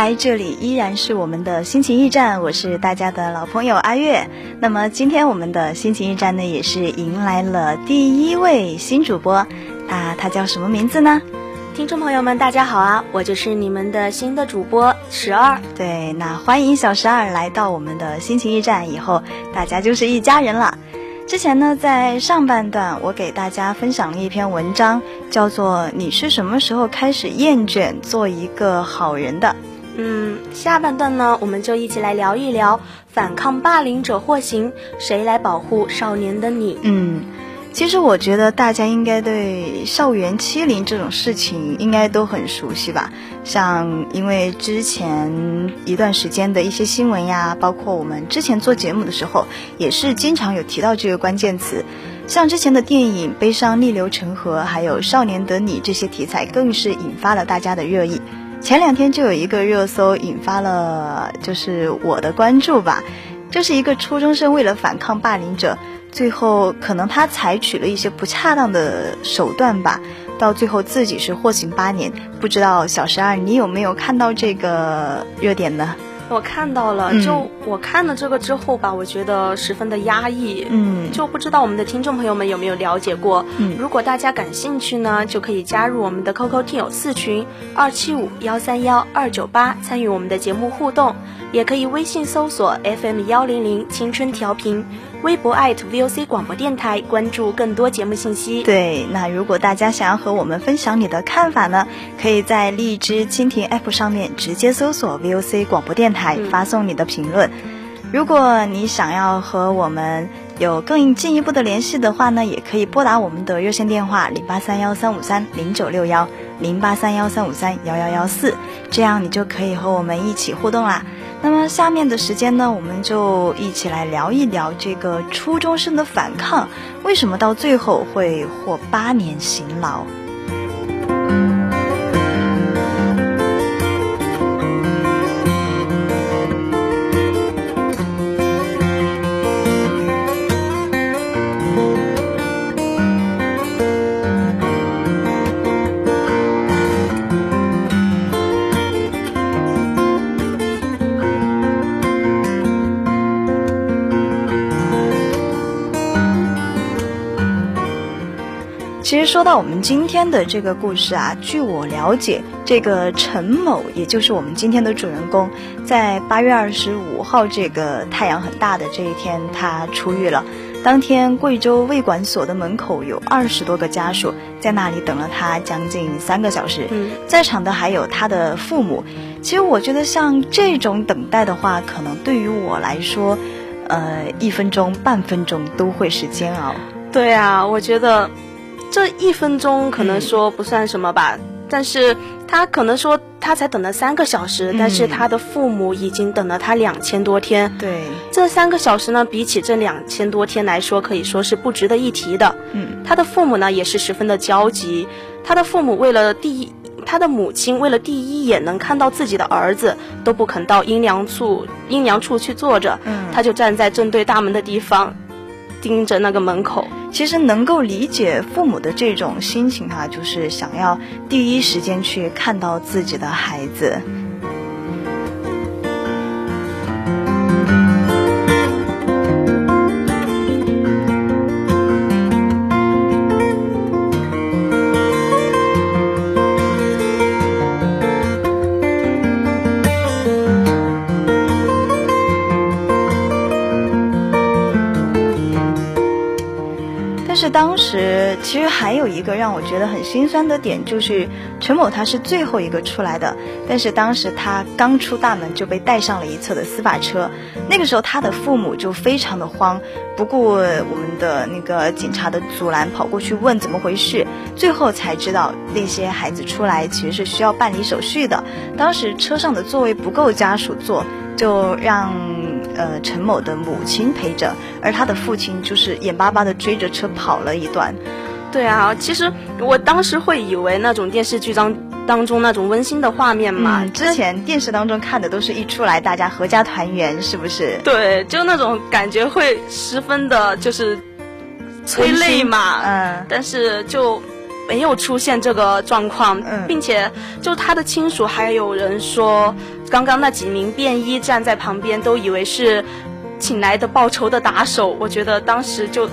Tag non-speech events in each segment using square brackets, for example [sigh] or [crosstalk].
来，这里依然是我们的心情驿站，我是大家的老朋友阿月。那么今天我们的心情驿站呢，也是迎来了第一位新主播，啊，他叫什么名字呢？听众朋友们，大家好啊，我就是你们的新的主播十二。对，那欢迎小十二来到我们的心情驿站，以后大家就是一家人了。之前呢，在上半段我给大家分享了一篇文章，叫做《你是什么时候开始厌倦做一个好人的》。嗯，下半段呢，我们就一起来聊一聊反抗霸凌者获刑，谁来保护少年的你？嗯。其实我觉得大家应该对校园欺凌这种事情应该都很熟悉吧？像因为之前一段时间的一些新闻呀，包括我们之前做节目的时候，也是经常有提到这个关键词。像之前的电影《悲伤逆流成河》，还有《少年的你》这些题材，更是引发了大家的热议。前两天就有一个热搜引发了就是我的关注吧，就是一个初中生为了反抗霸凌者。最后，可能他采取了一些不恰当的手段吧，到最后自己是获刑八年。不知道小十二，你有没有看到这个热点呢？我看到了，就我看了这个之后吧，我觉得十分的压抑。嗯，就不知道我们的听众朋友们有没有了解过？嗯，如果大家感兴趣呢，就可以加入我们的 QQ 听友四群二七五幺三幺二九八，参与我们的节目互动。也可以微信搜索 FM 幺零零青春调频，微博 @VOC 广播电台，关注更多节目信息。对，那如果大家想要和我们分享你的看法呢，可以在荔枝蜻蜓 App 上面直接搜索 VOC 广播电台，发送你的评论。如果你想要和我们有更进一步的联系的话呢，也可以拨打我们的热线电话零八三幺三五三零九六幺零八三幺三五三幺幺幺四，这样你就可以和我们一起互动啦。那么下面的时间呢，我们就一起来聊一聊这个初中生的反抗，为什么到最后会获八年刑劳？其实说到我们今天的这个故事啊，据我了解，这个陈某，也就是我们今天的主人公，在八月二十五号这个太阳很大的这一天，他出狱了。当天，贵州卫管所的门口有二十多个家属在那里等了他将近三个小时，在场的还有他的父母。其实我觉得像这种等待的话，可能对于我来说，呃，一分钟、半分钟都会是煎熬。对啊，我觉得。这一分钟可能说不算什么吧，但是他可能说他才等了三个小时，但是他的父母已经等了他两千多天。对，这三个小时呢，比起这两千多天来说，可以说是不值得一提的。嗯，他的父母呢也是十分的焦急，他的父母为了第一，他的母亲为了第一眼能看到自己的儿子，都不肯到阴凉处阴凉处去坐着，嗯，他就站在正对大门的地方。盯着那个门口，其实能够理解父母的这种心情哈，就是想要第一时间去看到自己的孩子。其实还有一个让我觉得很心酸的点，就是陈某他是最后一个出来的，但是当时他刚出大门就被带上了一侧的司法车，那个时候他的父母就非常的慌，不顾我们的那个警察的阻拦，跑过去问怎么回事，最后才知道那些孩子出来其实是需要办理手续的，当时车上的座位不够家属坐，就让。呃，陈某的母亲陪着，而他的父亲就是眼巴巴的追着车跑了一段。对啊，其实我当时会以为那种电视剧当当中那种温馨的画面嘛，之前电视当中看的都是一出来大家合家团圆，是不是？对，就那种感觉会十分的，就是催泪嘛。嗯，但是就。没有出现这个状况，并且就他的亲属还有人说，刚刚那几名便衣站在旁边，都以为是请来的报仇的打手。我觉得当时就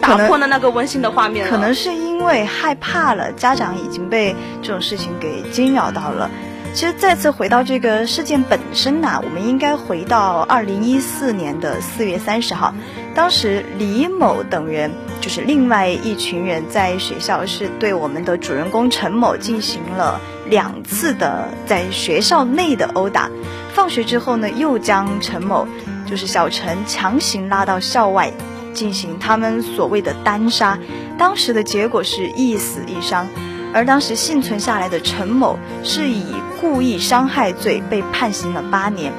打破了那个温馨的画面。可能是因为害怕了，家长已经被这种事情给惊扰到了。其实再次回到这个事件本身呐，我们应该回到二零一四年的四月三十号，当时李某等人。就是另外一群人在学校是对我们的主人公陈某进行了两次的在学校内的殴打，放学之后呢，又将陈某就是小陈强行拉到校外进行他们所谓的单杀，当时的结果是一死一伤，而当时幸存下来的陈某是以故意伤害罪被判刑了八年。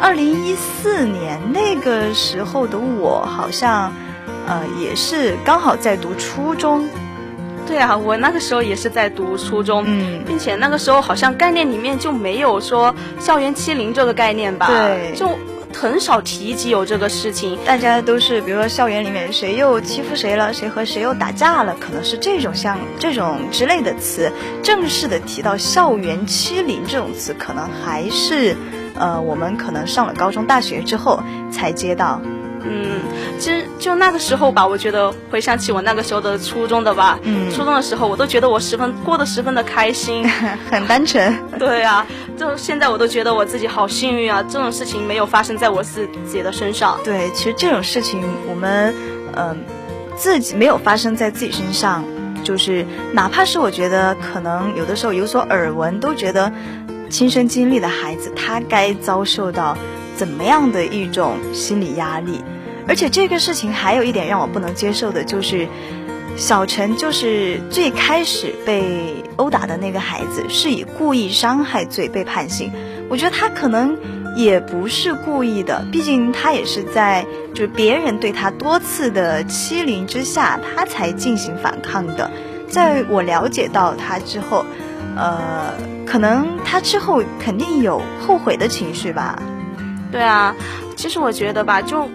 二零一四年那个时候的我好像。呃，也是刚好在读初中，对啊，我那个时候也是在读初中，嗯，并且那个时候好像概念里面就没有说校园欺凌这个概念吧，对，就很少提及有这个事情，大家都是比如说校园里面谁又欺负谁了，谁和谁又打架了，可能是这种像这种之类的词，正式的提到校园欺凌这种词，可能还是呃，我们可能上了高中、大学之后才接到。嗯，其实就那个时候吧，我觉得回想起我那个时候的初中的吧，嗯，初中的时候，我都觉得我十分过得十分的开心，[laughs] 很单纯。对啊，就现在我都觉得我自己好幸运啊，这种事情没有发生在我自己的身上。对，其实这种事情我们，嗯，自己没有发生在自己身上，就是哪怕是我觉得可能有的时候有所耳闻，都觉得亲身经历的孩子他该遭受到。怎么样的一种心理压力？而且这个事情还有一点让我不能接受的，就是小陈就是最开始被殴打的那个孩子，是以故意伤害罪被判刑。我觉得他可能也不是故意的，毕竟他也是在就是别人对他多次的欺凌之下，他才进行反抗的。在我了解到他之后，呃，可能他之后肯定有后悔的情绪吧。对啊，其实我觉得吧，就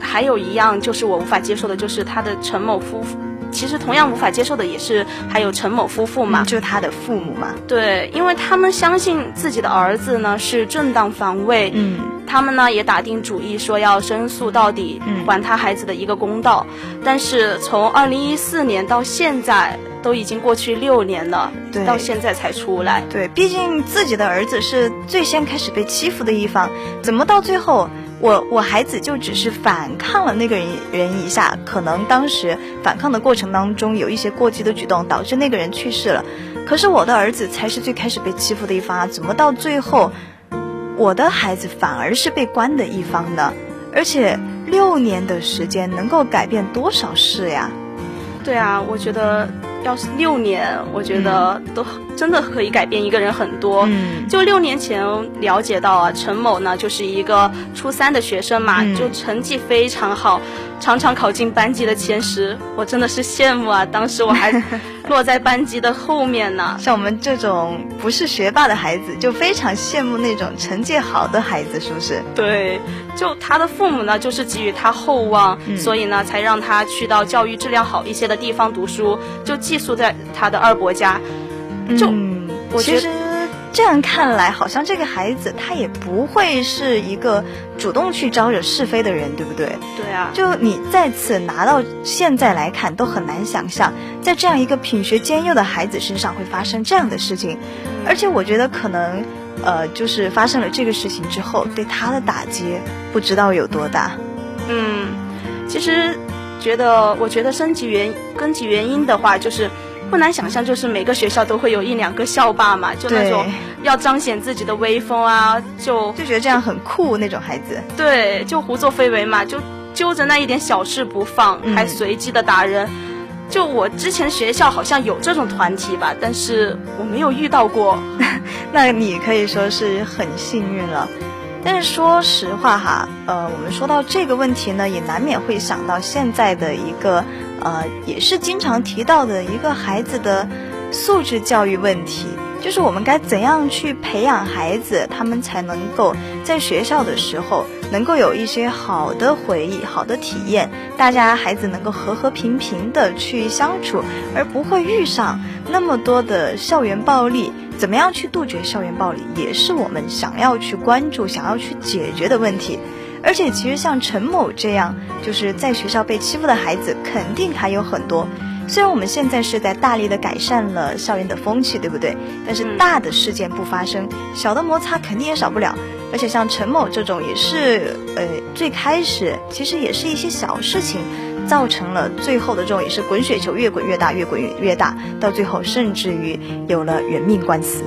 还有一样就是我无法接受的，就是他的陈某夫妇。其实同样无法接受的也是还有陈某夫妇嘛，就是他的父母嘛。对，因为他们相信自己的儿子呢是正当防卫，嗯，他们呢也打定主意说要申诉到底，还他孩子的一个公道。但是从二零一四年到现在。都已经过去六年了，到现在才出来。对，毕竟自己的儿子是最先开始被欺负的一方，怎么到最后，我我孩子就只是反抗了那个人人一下，可能当时反抗的过程当中有一些过激的举动，导致那个人去世了。可是我的儿子才是最开始被欺负的一方啊，怎么到最后，我的孩子反而是被关的一方呢？而且六年的时间能够改变多少事呀？对啊，我觉得。要是六年，我觉得都真的可以改变一个人很多。嗯，就六年前了解到啊，陈某呢就是一个初三的学生嘛，就成绩非常好。常常考进班级的前十，我真的是羡慕啊！当时我还 [laughs] 落在班级的后面呢。像我们这种不是学霸的孩子，就非常羡慕那种成绩好的孩子，是不是？对，就他的父母呢，就是给予他厚望，所以呢，才让他去到教育质量好一些的地方读书，就寄宿在他的二伯家。就，我其实。这样看来，好像这个孩子他也不会是一个主动去招惹是非的人，对不对？对啊。就你再次拿到现在来看，都很难想象，在这样一个品学兼优的孩子身上会发生这样的事情。而且我觉得可能，呃，就是发生了这个事情之后，对他的打击不知道有多大。嗯，其实觉得，我觉得升级原根基原因的话，就是不难想象，就是每个学校都会有一两个校霸嘛，就那种要彰显自己的威风啊，就就觉得这样很酷那种孩子。对，就胡作非为嘛，就揪着那一点小事不放，还随机的打人。就我之前学校好像有这种团体吧，但是我没有遇到过。[laughs] 那你可以说是很幸运了。但是说实话哈，呃，我们说到这个问题呢，也难免会想到现在的一个呃，也是经常提到的一个孩子的素质教育问题。就是我们该怎样去培养孩子，他们才能够在学校的时候能够有一些好的回忆、好的体验，大家孩子能够和和平平的去相处，而不会遇上那么多的校园暴力。怎么样去杜绝校园暴力，也是我们想要去关注、想要去解决的问题。而且，其实像陈某这样就是在学校被欺负的孩子，肯定还有很多。虽然我们现在是在大力的改善了校园的风气，对不对？但是大的事件不发生，小的摩擦肯定也少不了。而且像陈某这种，也是呃最开始其实也是一些小事情，造成了最后的这种也是滚雪球越滚越大，越滚越越大，到最后甚至于有了人命官司。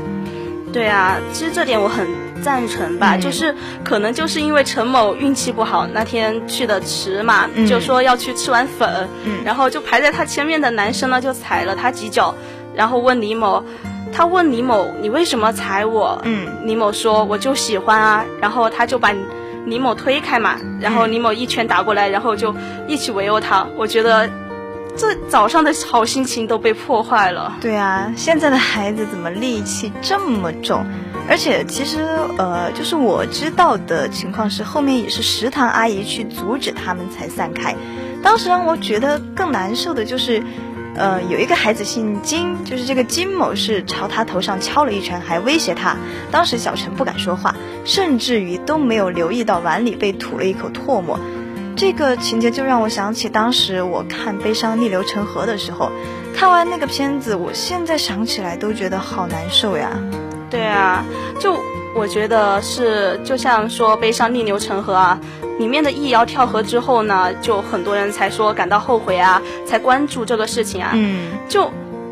对啊，其实这点我很赞成吧，就是可能就是因为陈某运气不好，那天去的迟嘛，就说要去吃完粉，然后就排在他前面的男生呢就踩了他几脚，然后问李某，他问李某你为什么踩我？嗯，李某说我就喜欢啊，然后他就把李某推开嘛，然后李某一拳打过来，然后就一起围殴他，我觉得。这早上的好心情都被破坏了。对啊，现在的孩子怎么戾气这么重？而且其实，呃，就是我知道的情况是，后面也是食堂阿姨去阻止他们才散开。当时让我觉得更难受的就是，呃，有一个孩子姓金，就是这个金某是朝他头上敲了一拳，还威胁他。当时小陈不敢说话，甚至于都没有留意到碗里被吐了一口唾沫。这个情节就让我想起当时我看《悲伤逆流成河》的时候，看完那个片子，我现在想起来都觉得好难受呀。对啊，就我觉得是，就像说《悲伤逆流成河》啊，里面的易遥跳河之后呢，就很多人才说感到后悔啊，才关注这个事情啊。嗯，就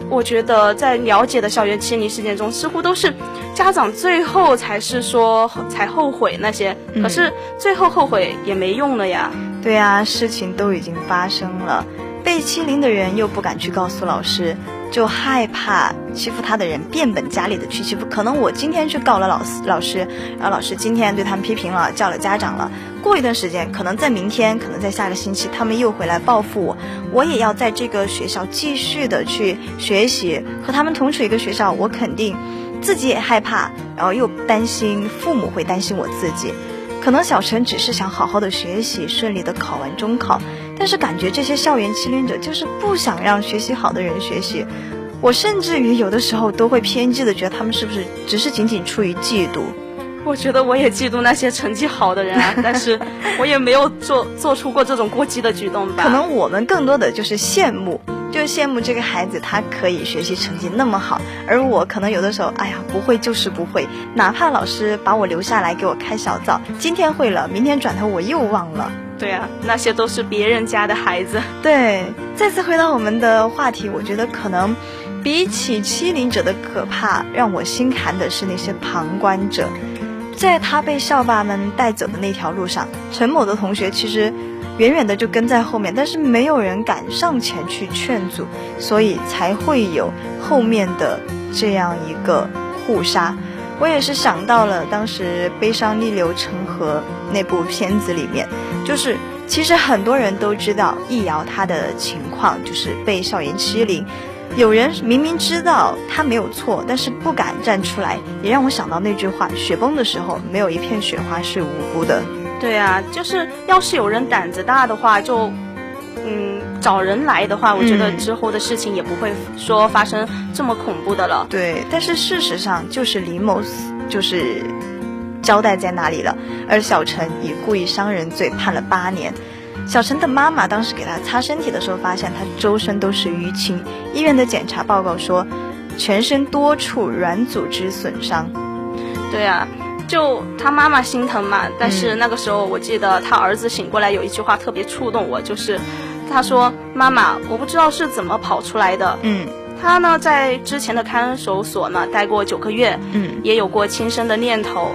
我觉得在了解的校园欺凌事件中，似乎都是家长最后才是说才后悔那些，可是最后后悔也没用了呀。对啊，事情都已经发生了，被欺凌的人又不敢去告诉老师，就害怕欺负他的人变本加厉的去欺负。可能我今天去告了老师，老师，然后老师今天对他们批评了，叫了家长了。过一段时间，可能在明天，可能在下个星期，他们又回来报复我，我也要在这个学校继续的去学习，和他们同处一个学校，我肯定自己也害怕，然后又担心父母会担心我自己。可能小陈只是想好好的学习，顺利的考完中考，但是感觉这些校园欺凌者就是不想让学习好的人学习。我甚至于有的时候都会偏激的觉得他们是不是只是仅仅出于嫉妒？我觉得我也嫉妒那些成绩好的人啊，但是我也没有做做出过这种过激的举动吧。可能我们更多的就是羡慕。就是羡慕这个孩子，他可以学习成绩那么好，而我可能有的时候，哎呀，不会就是不会，哪怕老师把我留下来给我开小灶，今天会了，明天转头我又忘了。对啊，那些都是别人家的孩子。[laughs] 对，再次回到我们的话题，我觉得可能比起欺凌者的可怕，让我心寒的是那些旁观者，在他被校霸们带走的那条路上，陈某的同学其实。远远的就跟在后面，但是没有人敢上前去劝阻，所以才会有后面的这样一个互杀。我也是想到了当时《悲伤逆流成河》那部片子里面，就是其实很多人都知道易遥他的情况，就是被校园欺凌，有人明明知道他没有错，但是不敢站出来，也让我想到那句话：雪崩的时候，没有一片雪花是无辜的。对啊，就是要是有人胆子大的话，就，嗯，找人来的话，我觉得之后的事情也不会说发生这么恐怖的了。对，但是事实上就是李某就是交代在那里了，而小陈以故意伤人罪判了八年。小陈的妈妈当时给他擦身体的时候，发现他周身都是淤青，医院的检查报告说全身多处软组织损伤。对啊。就他妈妈心疼嘛，但是那个时候我记得他儿子醒过来有一句话特别触动我，就是他说：“妈妈，我不知道是怎么跑出来的。”嗯他呢，在之前的看守所呢待过九个月，嗯，也有过轻生的念头。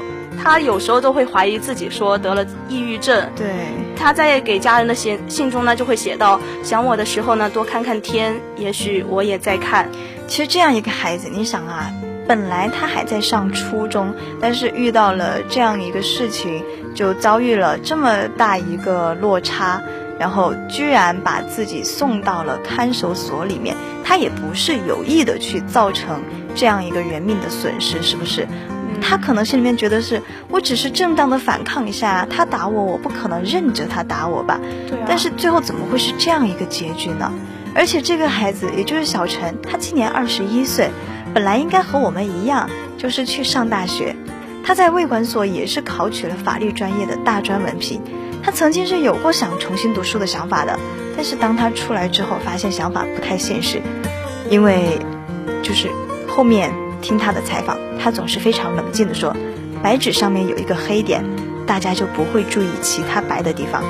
他有时候都会怀疑自己说得了抑郁症。对，他在给家人的信信中呢，就会写到：想我的时候呢，多看看天，也许我也在看。其实这样一个孩子，你想啊，本来他还在上初中，但是遇到了这样一个事情，就遭遇了这么大一个落差，然后居然把自己送到了看守所里面，他也不是有意的去造成这样一个人命的损失，是不是？他可能心里面觉得是我只是正当的反抗一下，他打我，我不可能任着他打我吧？对啊但是最后怎么会是这样一个结局呢？而且这个孩子，也就是小陈，他今年二十一岁，本来应该和我们一样，就是去上大学。他在卫管所也是考取了法律专业的大专文凭。他曾经是有过想重新读书的想法的，但是当他出来之后，发现想法不太现实，因为就是后面听他的采访，他总是非常冷静地说，白纸上面有一个黑点，大家就不会注意其他白的地方。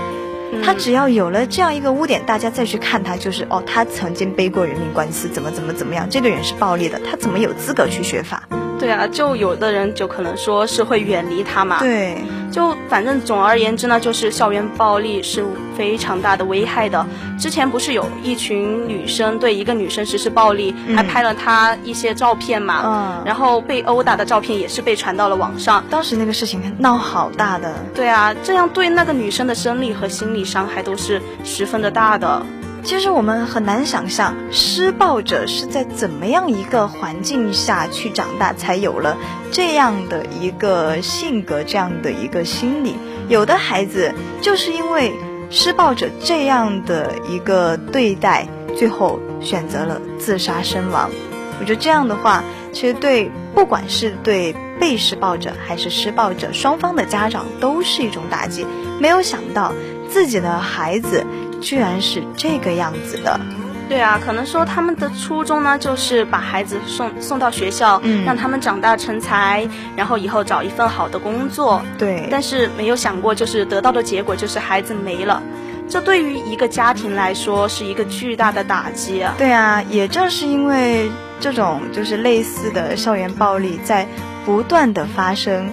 他只要有了这样一个污点，大家再去看他，就是哦，他曾经背过人命官司，怎么怎么怎么样，这个人是暴力的，他怎么有资格去学法？对啊，就有的人就可能说是会远离他嘛。，对，就反正总而言之呢，就是校园暴力是非常大的危害的。之前不是有一群女生对一个女生实施暴力，嗯还拍了她一些照片嘛，嗯然后被殴打的照片也是被传到了网上。当时那个事情闹好大的，对啊，这样对那个女生的生理和心理伤害都是十分的大的。其实我们很难想象施暴者是在怎么样一个环境下去长大，才有了这样的一个性格，这样的一个心理。有的孩子就是因为施暴者这样的一个对待，最后选择了自杀身亡。我觉得这样的话，其实对不管是对被施暴者还是施暴者双方的家长都是一种打击。没有想到自己的孩子居然是这个样子的。对啊，可能说他们的初衷呢，就是把孩子送送到学校，嗯让他们长大成才，然后以后找一份好的工作。对，但是没有想过，就是得到的结果就是孩子没了，这对于一个家庭来说是一个巨大的打击啊。对啊，也正是因为这种就是类似的校园暴力在不断的发生，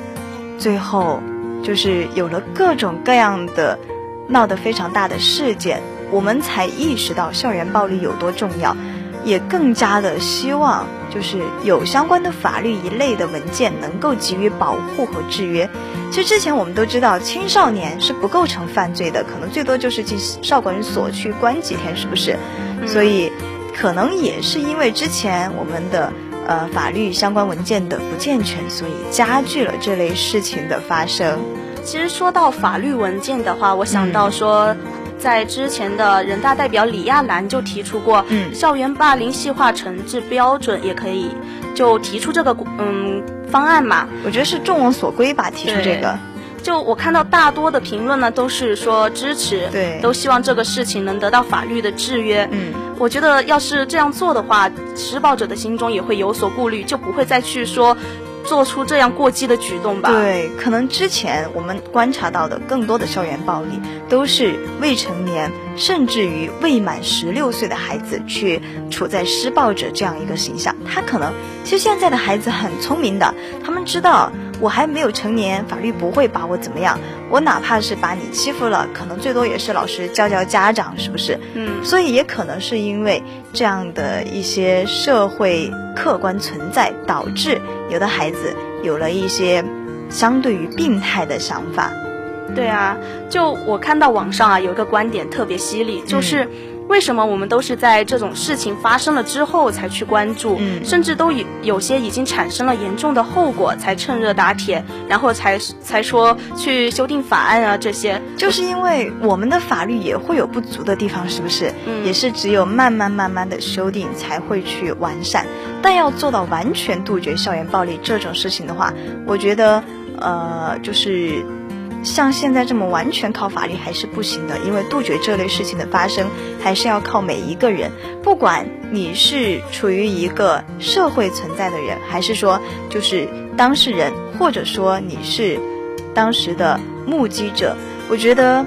最后就是有了各种各样的闹得非常大的事件，我们才意识到校园暴力有多重要，也更加的希望就是有相关的法律一类的文件能够给予保护和制约。其实之前我们都知道，青少年是不构成犯罪的，可能最多就是进少管所去关几天，是不是？所以可能也是因为之前我们的呃法律相关文件的不健全，所以加剧了这类事情的发生。其实说到法律文件的话，我想到说。在之前的人大代表李亚男就提出过，嗯校园霸凌细化惩治标准也可以，就提出这个嗯方案嘛。我觉得是众望所归吧，提出这个。就我看到大多的评论呢，都是说支持，对都希望这个事情能得到法律的制约。嗯，我觉得要是这样做的话，施暴者的心中也会有所顾虑，就不会再去说做出这样过激的举动吧。对，可能之前我们观察到的更多的校园暴力，都是未成年甚至于未满十六岁的孩子去处在施暴者这样一个形象。他可能，其实现在的孩子很聪明的，他们知道我还没有成年，法律不会把我怎么样。我哪怕是把你欺负了，可能最多也是老师教教家长，是不是？嗯，所以也可能是因为这样的一些社会客观存在，导致有的孩子有了一些相对于病态的想法。对啊，就我看到网上啊有一个观点特别犀利，就是。为什么我们都是在这种事情发生了之后才去关注，嗯甚至都有有些已经产生了严重的后果才趁热打铁，然后才才说去修订法案啊这些，就是因为我们的法律也会有不足的地方，是不是？嗯也是只有慢慢慢慢的修订才会去完善。但要做到完全杜绝校园暴力这种事情的话，我觉得，呃，就是像现在这么完全靠法律还是不行的，因为杜绝这类事情的发生，还是要靠每一个人，不管你是处于一个社会存在的人，还是说就是当事人，或者说你是当时的目击者，我觉得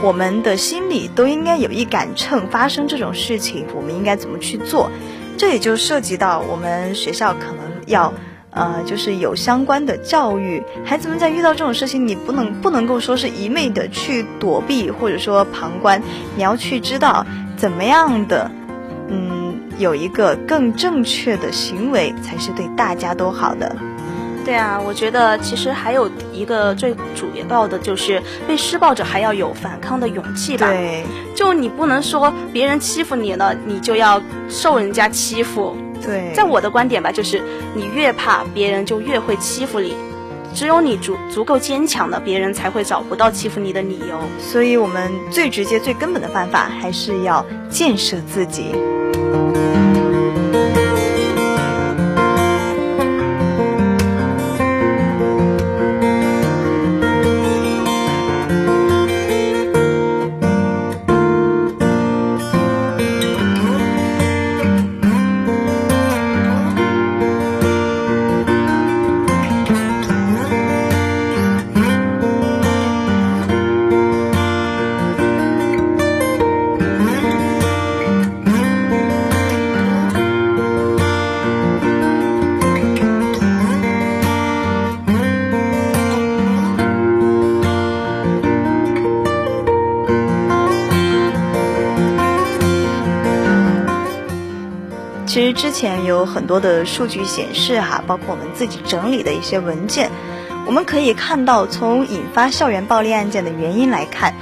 我们的心里都应该有一杆秤，发生这种事情，我们应该怎么去做？这也就涉及到我们学校可能要，呃，就是有相关的教育，孩子们在遇到这种事情，你不能不能够说是一昧的去躲避或者说旁观，你要去知道怎么样的，嗯，有一个更正确的行为才是对大家都好的。对啊，我觉得其实还有一个最主要的就是被施暴者还要有反抗的勇气吧。对，就你不能说别人欺负你了，你就要受人家欺负。对，在我的观点吧，就是你越怕别人，就越会欺负你。只有你足足够坚强了，别人才会找不到欺负你的理由。所以我们最直接、最根本的办法，还是要建设自己。有很多的数据显示哈，包括我们自己整理的一些文件，我们可以看到，从引发校园暴力案件的原因来看，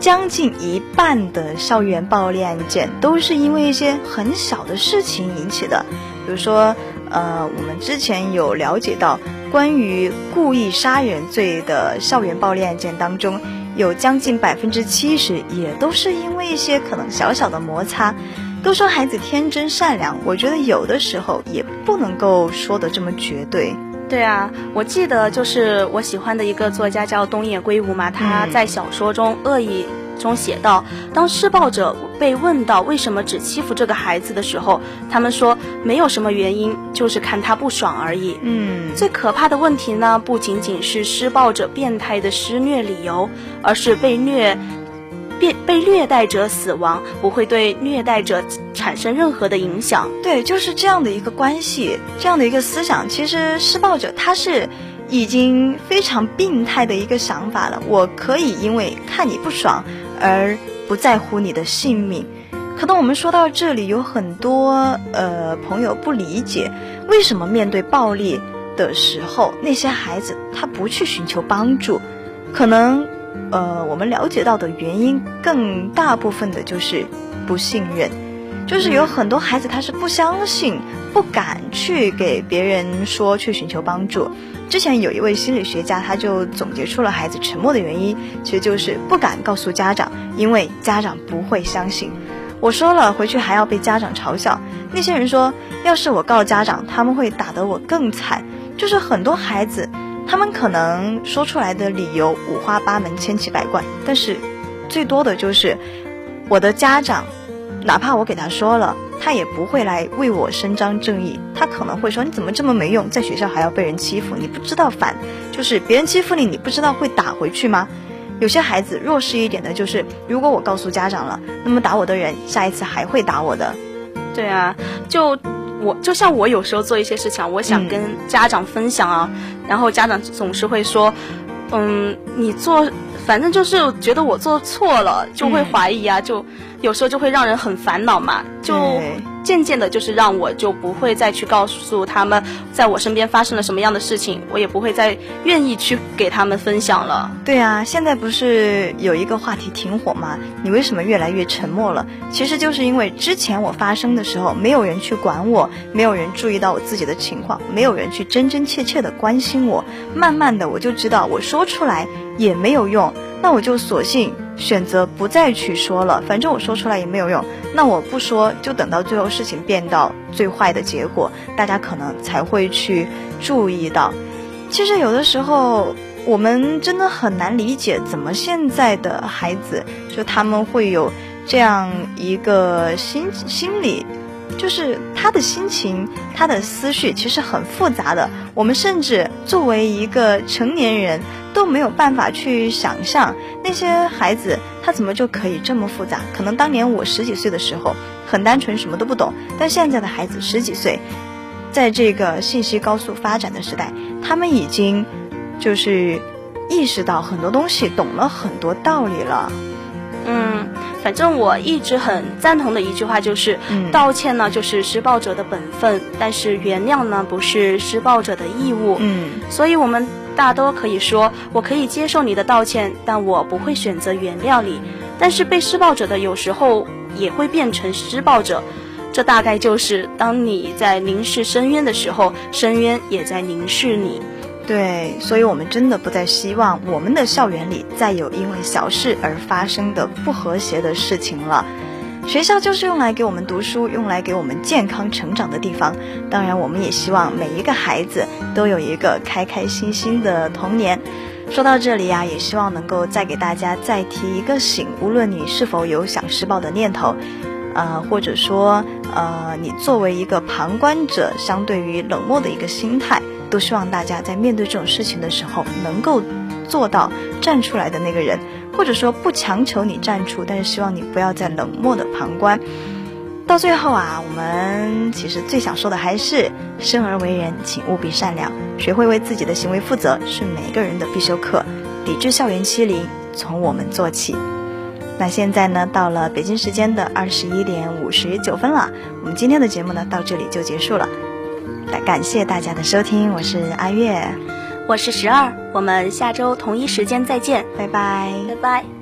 将近一半的校园暴力案件都是因为一些很小的事情引起的。比如说，呃，我们之前有了解到，关于故意杀人罪的校园暴力案件当中，有将近百分之七十也都是因为一些可能小小的摩擦。都说孩子天真善良，我觉得有的时候也不能够说的这么绝对。对啊，我记得就是我喜欢的一个作家叫东野圭吾嘛，他在小说中《恶意》中写道，当施暴者被问到为什么只欺负这个孩子的时候，他们说没有什么原因，就是看他不爽而已。嗯，最可怕的问题呢，不仅仅是施暴者变态的施虐理由，而是被虐。被被虐待者死亡不会对虐待者产生任何的影响，对，就是这样的一个关系，这样的一个思想。其实施暴者他是已经非常病态的一个想法了。我可以因为看你不爽而不在乎你的性命。可能我们说到这里，有很多呃朋友不理解，为什么面对暴力的时候，那些孩子他不去寻求帮助？可能。呃，我们了解到的原因更大部分的就是不信任，就是有很多孩子他是不相信、不敢去给别人说、去寻求帮助。之前有一位心理学家，他就总结出了孩子沉默的原因，其实就是不敢告诉家长，因为家长不会相信。我说了，回去还要被家长嘲笑。那些人说，要是我告家长，他们会打得我更惨。就是很多孩子。他们可能说出来的理由五花八门、千奇百怪，但是最多的就是我的家长，哪怕我给他说了，他也不会来为我伸张正义。他可能会说：“你怎么这么没用，在学校还要被人欺负？你不知道反，就是别人欺负你，你不知道会打回去吗？”有些孩子弱势一点的，就是如果我告诉家长了，那么打我的人下一次还会打我的。对啊，就。我就像我有时候做一些事情，我想跟家长分享啊，然后家长总是会说，嗯，你做，反正就是觉得我做错了，就会怀疑啊，就有时候就会让人很烦恼嘛，就。渐渐的，就是让我就不会再去告诉他们，在我身边发生了什么样的事情，我也不会再愿意去给他们分享了。对啊，现在不是有一个话题挺火吗？你为什么越来越沉默了？其实就是因为之前我发生的时候，没有人去管我，没有人注意到我自己的情况，没有人去真真切切的关心我。慢慢的，我就知道我说出来也没有用，那我就索性。选择不再去说了，反正我说出来也没有用。那我不说，就等到最后事情变到最坏的结果，大家可能才会去注意到。其实有的时候，我们真的很难理解，怎么现在的孩子就他们会有这样一个心心理，就是他的心情、他的思绪其实很复杂的。我们甚至作为一个成年人。都没有办法去想象那些孩子他怎么就可以这么复杂。可能当年我十几岁的时候很单纯，什么都不懂，但现在的孩子十几岁，在这个信息高速发展的时代，他们已经就是意识到很多东西，懂了很多道理了。嗯，反正我一直很赞同的一句话就是，嗯道歉呢就是施暴者的本分，但是原谅呢不是施暴者的义务。嗯所以我们大多可以说，我可以接受你的道歉，但我不会选择原谅你。但是被施暴者的有时候也会变成施暴者，这大概就是当你在凝视深渊的时候，深渊也在凝视你。对，所以我们真的不再希望我们的校园里再有因为小事而发生的不和谐的事情了。学校就是用来给我们读书、用来给我们健康成长的地方。当然，我们也希望每一个孩子都有一个开开心心的童年。说到这里呀、也希望能够再给大家再提一个醒，无论你是否有想施暴的念头，呃，或者说呃，你作为一个旁观者，相对于冷漠的一个心态，都希望大家在面对这种事情的时候，能够做到站出来的那个人，或者说不强求你站出，但是希望你不要再冷漠的旁观。到最后啊，我们其实最想说的还是：生而为人，请务必善良，学会为自己的行为负责，是每个人的必修课。抵制校园欺凌，从我们做起。那现在呢，到了北京时间的二十一点五十九分了，我们今天的节目呢到这里就结束了。来，感谢大家的收听，我是阿月，我是十二，我们下周同一时间再见，拜拜。拜拜。